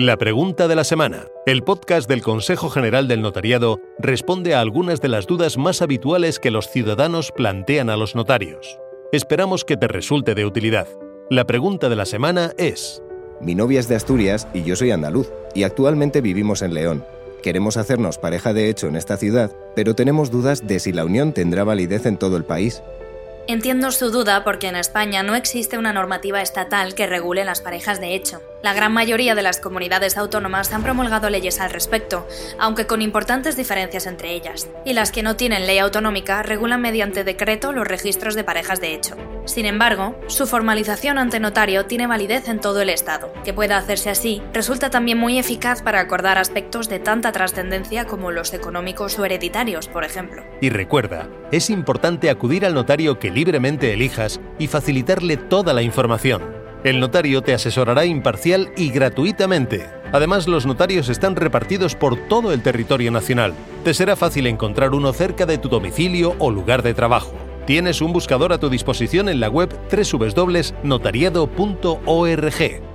La pregunta de la semana. El podcast del Consejo General del Notariado responde a algunas de las dudas más habituales que los ciudadanos plantean a los notarios. Esperamos que te resulte de utilidad. La pregunta de la semana es... Mi novia es de Asturias y yo soy andaluz, y actualmente vivimos en León. Queremos hacernos pareja de hecho en esta ciudad, pero tenemos dudas de si la unión tendrá validez en todo el país. Entiendo su duda porque en España no existe una normativa estatal que regule las parejas de hecho. La gran mayoría de las comunidades autónomas han promulgado leyes al respecto, aunque con importantes diferencias entre ellas, y las que no tienen ley autonómica regulan mediante decreto los registros de parejas de hecho. Sin embargo, su formalización ante notario tiene validez en todo el Estado. Que pueda hacerse así resulta también muy eficaz para acordar aspectos de tanta trascendencia como los económicos o hereditarios, por ejemplo. Y recuerda, es importante acudir al notario que libremente elijas y facilitarle toda la información. El notario te asesorará imparcial y gratuitamente. Además, los notarios están repartidos por todo el territorio nacional. Te será fácil encontrar uno cerca de tu domicilio o lugar de trabajo. Tienes un buscador a tu disposición en la web www.notariado.org